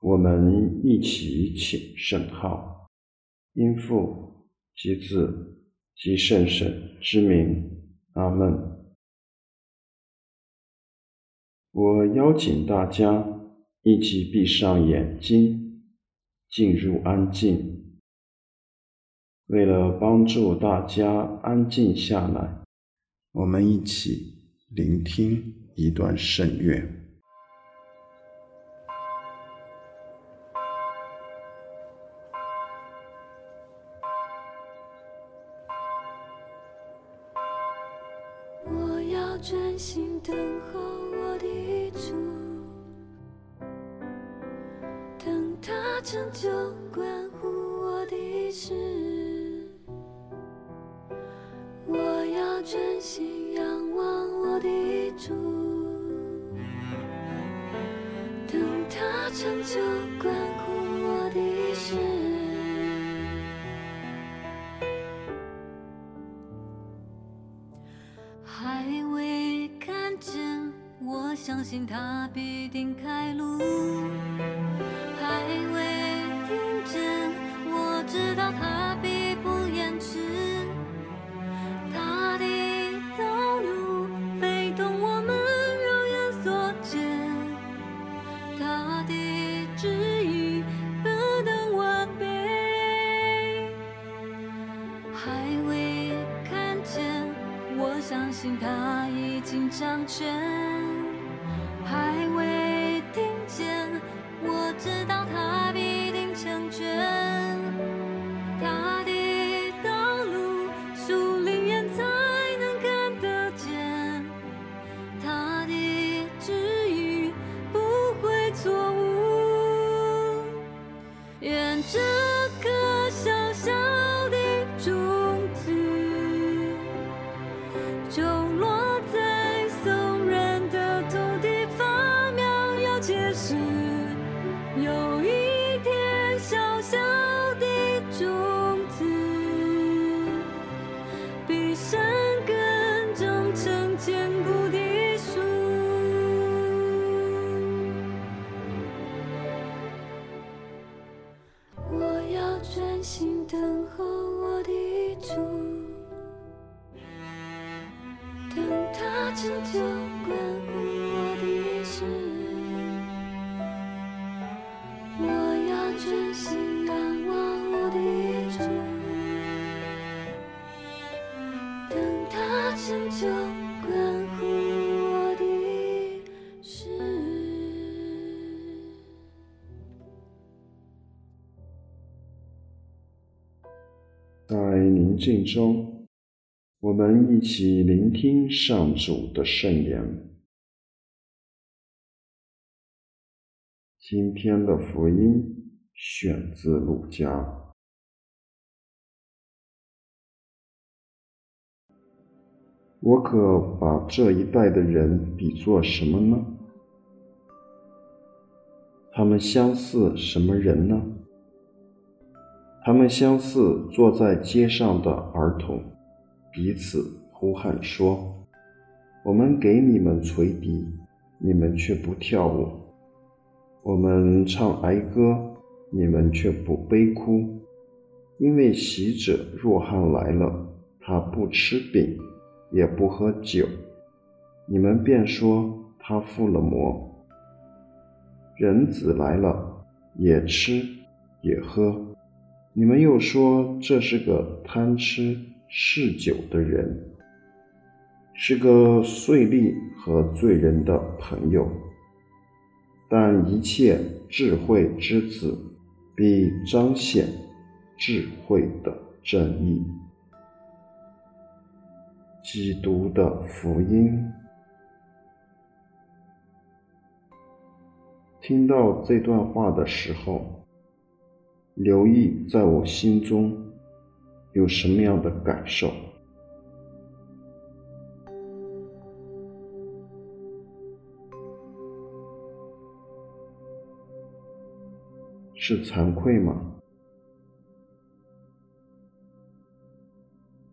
我们一起请圣号，因父及子及圣神之名，阿门。我邀请大家一起闭上眼睛，进入安静。为了帮助大家安静下来，我们一起聆听一段圣乐。心仰望我的主，等他成就关乎我的事。还未看见，我相信他必定开路，静中。我们一起聆听上主的圣言。今天的福音选自路加。我可把这一代的人比作什么呢？他们相似什么人呢？他们相似坐在街上的儿童。彼此呼喊说：“我们给你们捶笛，你们却不跳舞；我们唱哀歌，你们却不悲哭。因为喜者若翰来了，他不吃饼，也不喝酒，你们便说他附了魔。人子来了，也吃也喝，你们又说这是个贪吃。”嗜酒的人，是个碎利和罪人的朋友，但一切智慧之子必彰显智慧的正义。基督的福音。听到这段话的时候，留意在我心中有什么样的感受。是惭愧吗？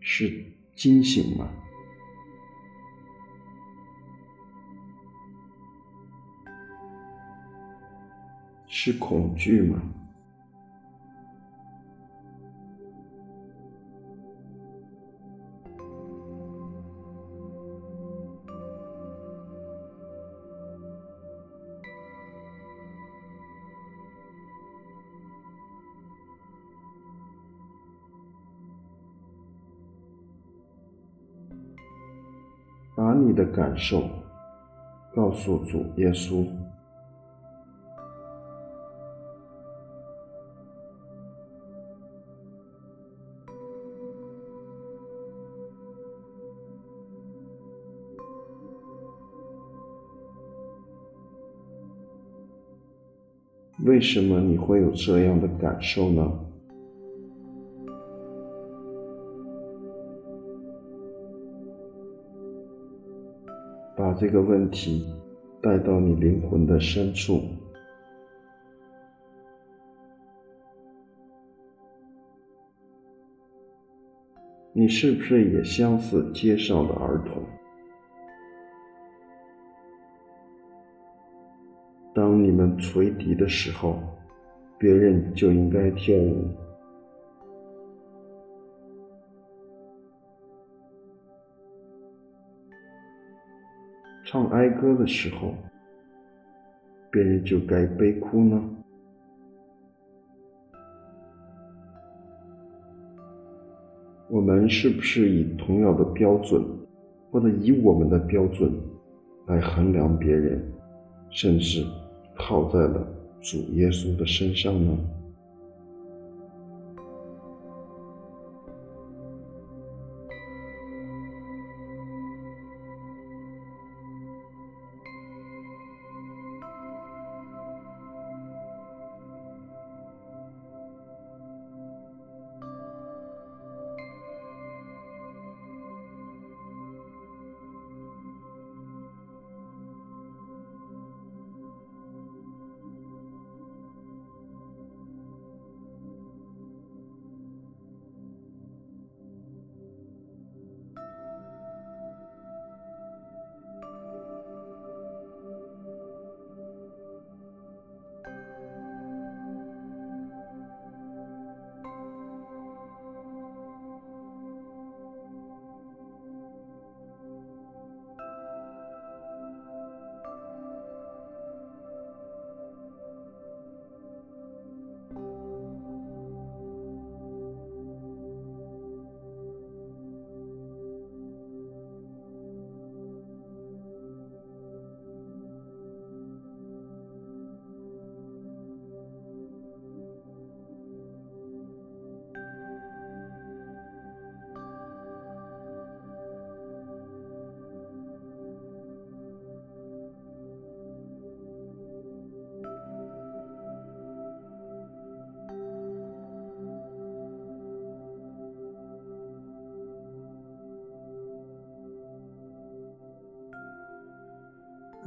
是惊醒吗？是恐惧吗？把你的感受告诉主耶稣。为什么你会有这样的感受呢？这个问题带到你灵魂的深处，你是不是也相似街上的儿童？当你们垂笛的时候，别人就应该跳舞。唱哀歌的时候，别人就该悲哭呢？我们是不是以同样的标准，或者以我们的标准来衡量别人，甚至套在了主耶稣的身上呢？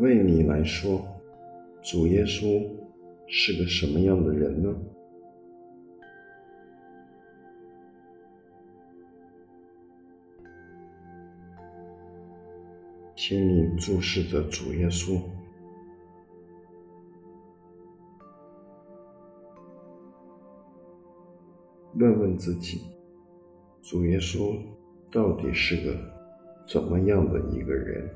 为你来说，主耶稣是个什么样的人呢？请你注视着主耶稣，问问自己，主耶稣到底是个怎么样的一个人？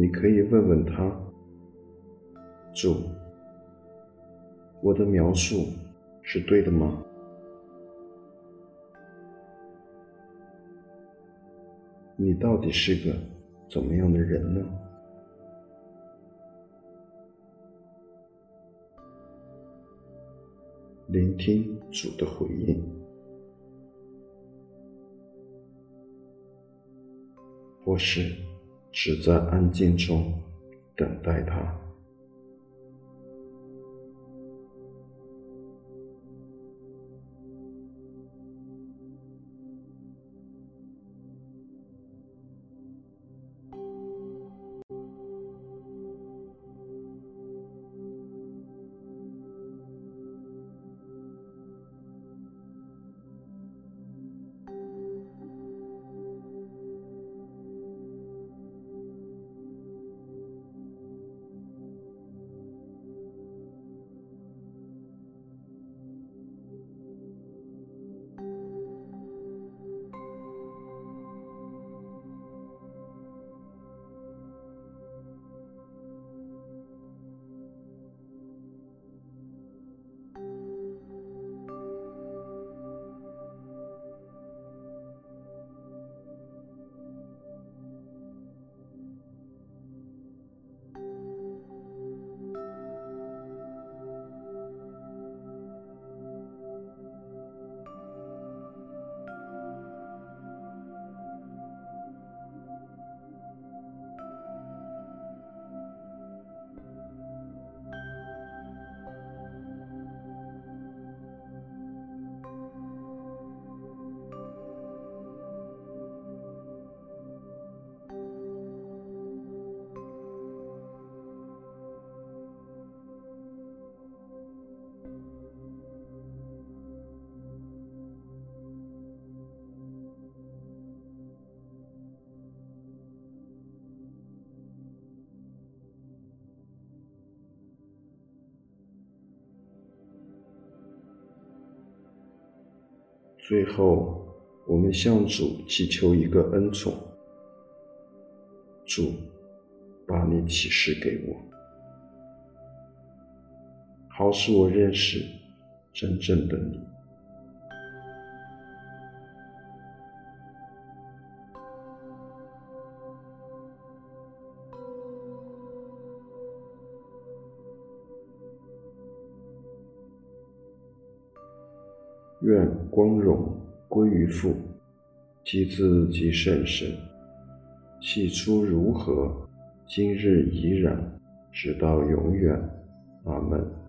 你可以问问他：“主，我的描述是对的吗？你到底是个怎么样的人呢？”聆听主的回应，我是只在安静中等待他。最后，我们向主祈求一个恩宠：主，把你启示给我，好使我认识真正的你。愿光荣归于父，及子及圣神，起初如何，今日已然，直到永远。阿门。